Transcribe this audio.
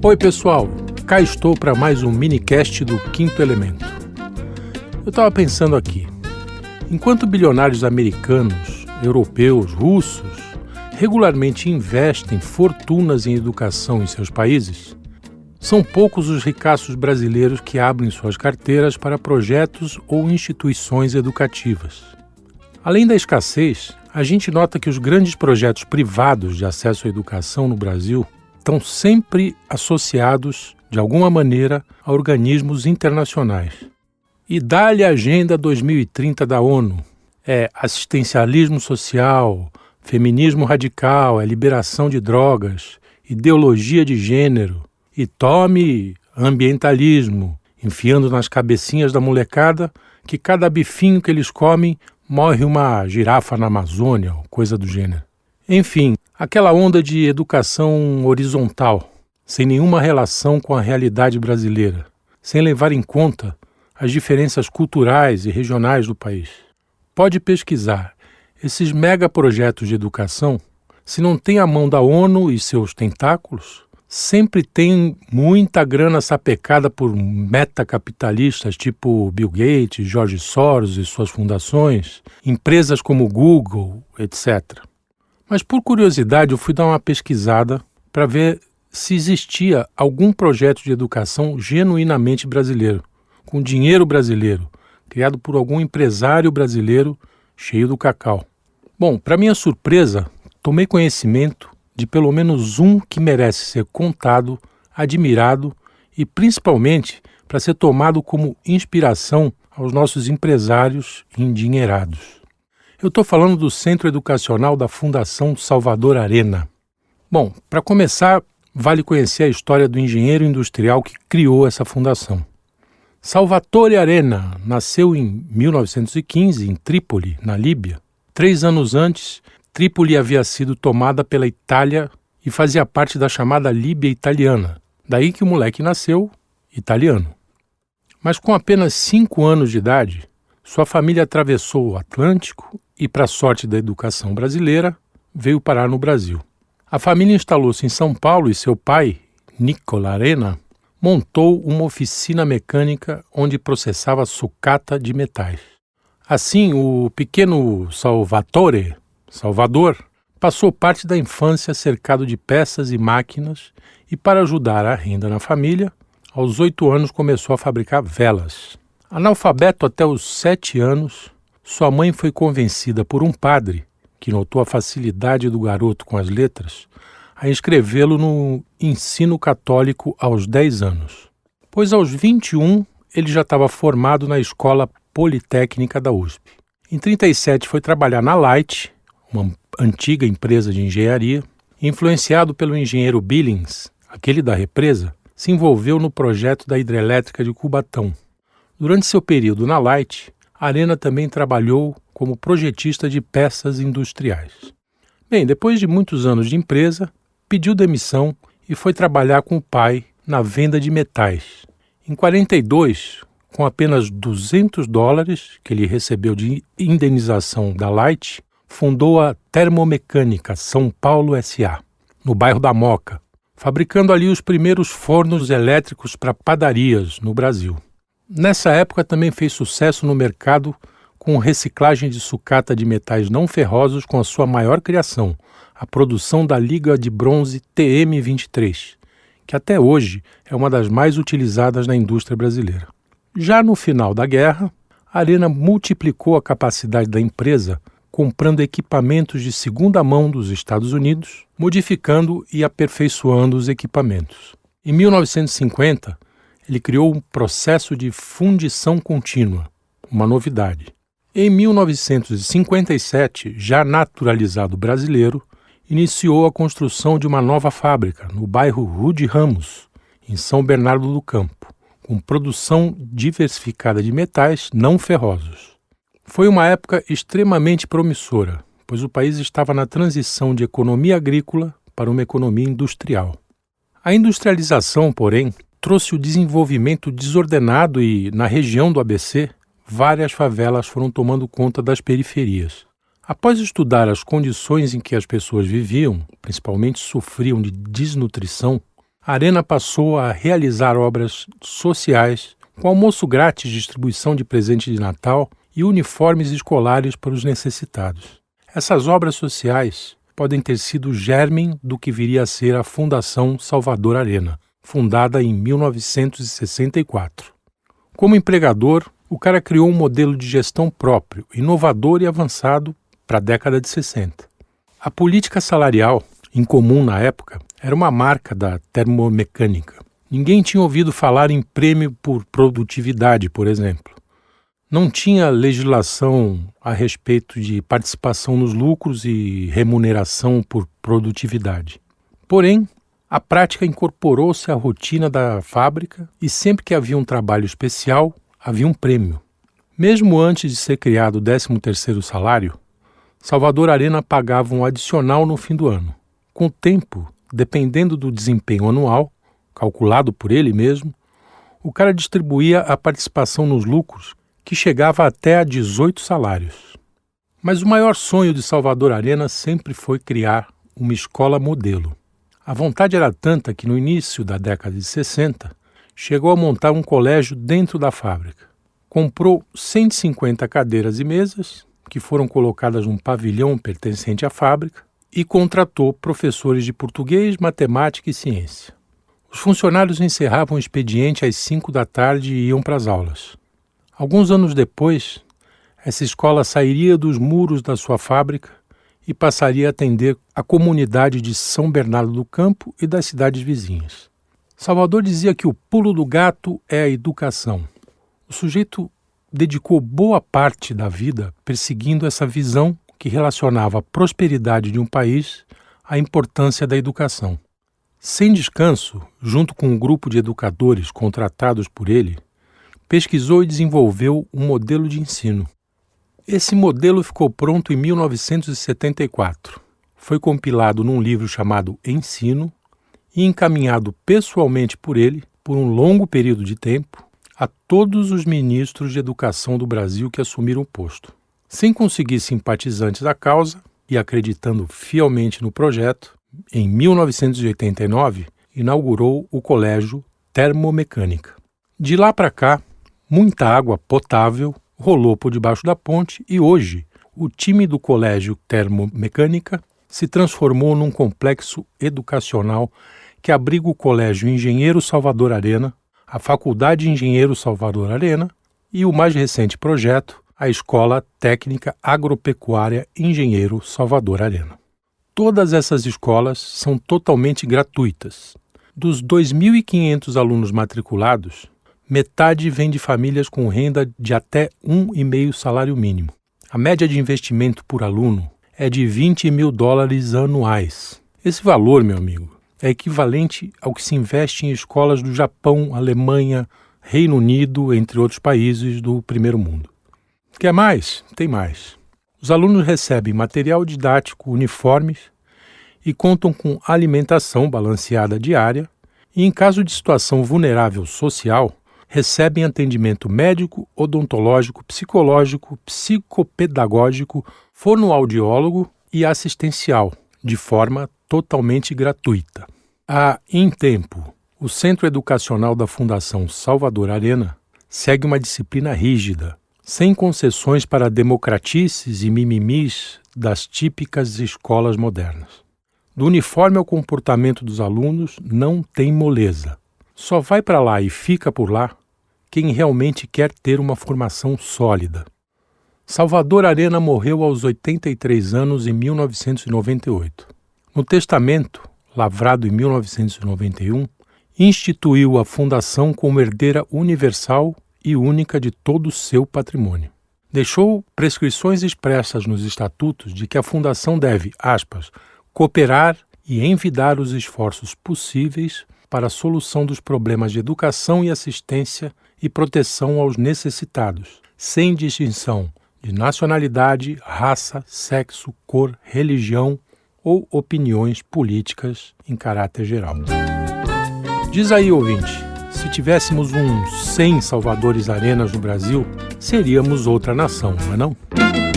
Oi, pessoal. Cá estou para mais um minicast do Quinto Elemento. Eu estava pensando aqui. Enquanto bilionários americanos, europeus, russos regularmente investem fortunas em educação em seus países, são poucos os ricaços brasileiros que abrem suas carteiras para projetos ou instituições educativas. Além da escassez, a gente nota que os grandes projetos privados de acesso à educação no Brasil estão sempre associados, de alguma maneira, a organismos internacionais. E dá-lhe a Agenda 2030 da ONU. É assistencialismo social, feminismo radical, é liberação de drogas, ideologia de gênero, e tome ambientalismo, enfiando nas cabecinhas da molecada que cada bifinho que eles comem morre uma girafa na Amazônia, coisa do gênero. Enfim, aquela onda de educação horizontal, sem nenhuma relação com a realidade brasileira, sem levar em conta as diferenças culturais e regionais do país. Pode pesquisar. Esses megaprojetos de educação, se não tem a mão da ONU e seus tentáculos, sempre tem muita grana sapecada por metacapitalistas tipo Bill Gates, George Soros e suas fundações, empresas como Google, etc. Mas por curiosidade eu fui dar uma pesquisada para ver se existia algum projeto de educação genuinamente brasileiro, com dinheiro brasileiro, criado por algum empresário brasileiro cheio do cacau. Bom, para minha surpresa, tomei conhecimento de pelo menos um que merece ser contado, admirado e principalmente para ser tomado como inspiração aos nossos empresários endinheirados. Eu estou falando do Centro Educacional da Fundação Salvador Arena. Bom, para começar, vale conhecer a história do engenheiro industrial que criou essa fundação. Salvatore Arena nasceu em 1915 em Trípoli, na Líbia. Três anos antes, Trípoli havia sido tomada pela Itália e fazia parte da chamada Líbia italiana. Daí que o moleque nasceu italiano. Mas com apenas cinco anos de idade, sua família atravessou o Atlântico e, para sorte da educação brasileira, veio parar no Brasil. A família instalou-se em São Paulo e seu pai, Nicola Arena, montou uma oficina mecânica onde processava sucata de metais. Assim, o pequeno Salvatore Salvador, passou parte da infância cercado de peças e máquinas e, para ajudar a renda na família, aos oito anos começou a fabricar velas. Analfabeto até os sete anos, sua mãe foi convencida por um padre, que notou a facilidade do garoto com as letras, a inscrevê-lo no ensino católico aos dez anos. Pois aos 21 ele já estava formado na Escola Politécnica da USP. Em 37 foi trabalhar na Light, uma antiga empresa de engenharia, influenciado pelo engenheiro Billings, aquele da represa, se envolveu no projeto da hidrelétrica de Cubatão. Durante seu período na Light, Arena também trabalhou como projetista de peças industriais. Bem, depois de muitos anos de empresa, pediu demissão e foi trabalhar com o pai na venda de metais. Em 42, com apenas 200 dólares que ele recebeu de indenização da Light, fundou a Termomecânica São Paulo SA, no bairro da Moca, fabricando ali os primeiros fornos elétricos para padarias no Brasil. Nessa época também fez sucesso no mercado com reciclagem de sucata de metais não ferrosos com a sua maior criação, a produção da liga de bronze TM23, que até hoje é uma das mais utilizadas na indústria brasileira. Já no final da guerra, a Arena multiplicou a capacidade da empresa comprando equipamentos de segunda mão dos Estados Unidos, modificando e aperfeiçoando os equipamentos. Em 1950, ele criou um processo de fundição contínua, uma novidade. Em 1957, já naturalizado brasileiro, iniciou a construção de uma nova fábrica no bairro Rude Ramos, em São Bernardo do Campo, com produção diversificada de metais não ferrosos. Foi uma época extremamente promissora, pois o país estava na transição de economia agrícola para uma economia industrial. A industrialização, porém, trouxe o desenvolvimento desordenado e, na região do ABC, várias favelas foram tomando conta das periferias. Após estudar as condições em que as pessoas viviam, principalmente sofriam de desnutrição, a Arena passou a realizar obras sociais com almoço grátis, distribuição de presente de Natal e uniformes escolares para os necessitados. Essas obras sociais podem ter sido o germen do que viria a ser a Fundação Salvador Arena, fundada em 1964. Como empregador, o cara criou um modelo de gestão próprio, inovador e avançado para a década de 60. A política salarial, incomum na época, era uma marca da termomecânica. Ninguém tinha ouvido falar em prêmio por produtividade, por exemplo. Não tinha legislação a respeito de participação nos lucros e remuneração por produtividade. Porém, a prática incorporou-se à rotina da fábrica e sempre que havia um trabalho especial, havia um prêmio. Mesmo antes de ser criado o 13º salário, Salvador Arena pagava um adicional no fim do ano. Com o tempo, dependendo do desempenho anual, calculado por ele mesmo, o cara distribuía a participação nos lucros, que chegava até a 18 salários. Mas o maior sonho de Salvador Arena sempre foi criar uma escola modelo. A vontade era tanta que no início da década de 60 chegou a montar um colégio dentro da fábrica. Comprou 150 cadeiras e mesas, que foram colocadas num pavilhão pertencente à fábrica, e contratou professores de português, matemática e ciência. Os funcionários encerravam o expediente às 5 da tarde e iam para as aulas. Alguns anos depois, essa escola sairia dos muros da sua fábrica e passaria a atender a comunidade de São Bernardo do Campo e das cidades vizinhas. Salvador dizia que o pulo do gato é a educação. O sujeito dedicou boa parte da vida perseguindo essa visão que relacionava a prosperidade de um país à importância da educação. Sem descanso, junto com um grupo de educadores contratados por ele, pesquisou e desenvolveu um modelo de ensino. Esse modelo ficou pronto em 1974. Foi compilado num livro chamado Ensino e encaminhado pessoalmente por ele, por um longo período de tempo, a todos os ministros de educação do Brasil que assumiram o posto. Sem conseguir simpatizantes da causa e acreditando fielmente no projeto, em 1989 inaugurou o Colégio Termomecânica. De lá para cá, muita água potável rolou por debaixo da ponte e hoje o time do Colégio Termomecânica se transformou num complexo educacional que abriga o Colégio Engenheiro Salvador Arena, a Faculdade Engenheiro Salvador Arena e o mais recente projeto, a Escola Técnica Agropecuária Engenheiro Salvador Arena. Todas essas escolas são totalmente gratuitas. Dos 2.500 alunos matriculados, metade vem de famílias com renda de até um e meio salário mínimo. A média de investimento por aluno é de 20 mil dólares anuais. Esse valor, meu amigo, é equivalente ao que se investe em escolas do Japão, Alemanha, Reino Unido, entre outros países do primeiro mundo. Quer mais? Tem mais. Os alunos recebem material didático, uniformes e contam com alimentação balanceada diária, e em caso de situação vulnerável social, recebem atendimento médico, odontológico, psicológico, psicopedagógico, fonoaudiólogo e assistencial, de forma totalmente gratuita. A Em Tempo, o Centro Educacional da Fundação Salvador Arena, segue uma disciplina rígida, sem concessões para democratices e mimimis das típicas escolas modernas. Do uniforme ao comportamento dos alunos não tem moleza. Só vai para lá e fica por lá quem realmente quer ter uma formação sólida. Salvador Arena morreu aos 83 anos em 1998. No testamento, lavrado em 1991, instituiu a fundação como herdeira universal e única de todo o seu patrimônio. Deixou prescrições expressas nos estatutos de que a fundação deve, aspas, cooperar e envidar os esforços possíveis para a solução dos problemas de educação e assistência e proteção aos necessitados, sem distinção de nacionalidade, raça, sexo, cor, religião ou opiniões políticas em caráter geral. Diz aí, ouvinte, se tivéssemos uns 100 Salvadores Arenas no Brasil, seríamos outra nação, não é não?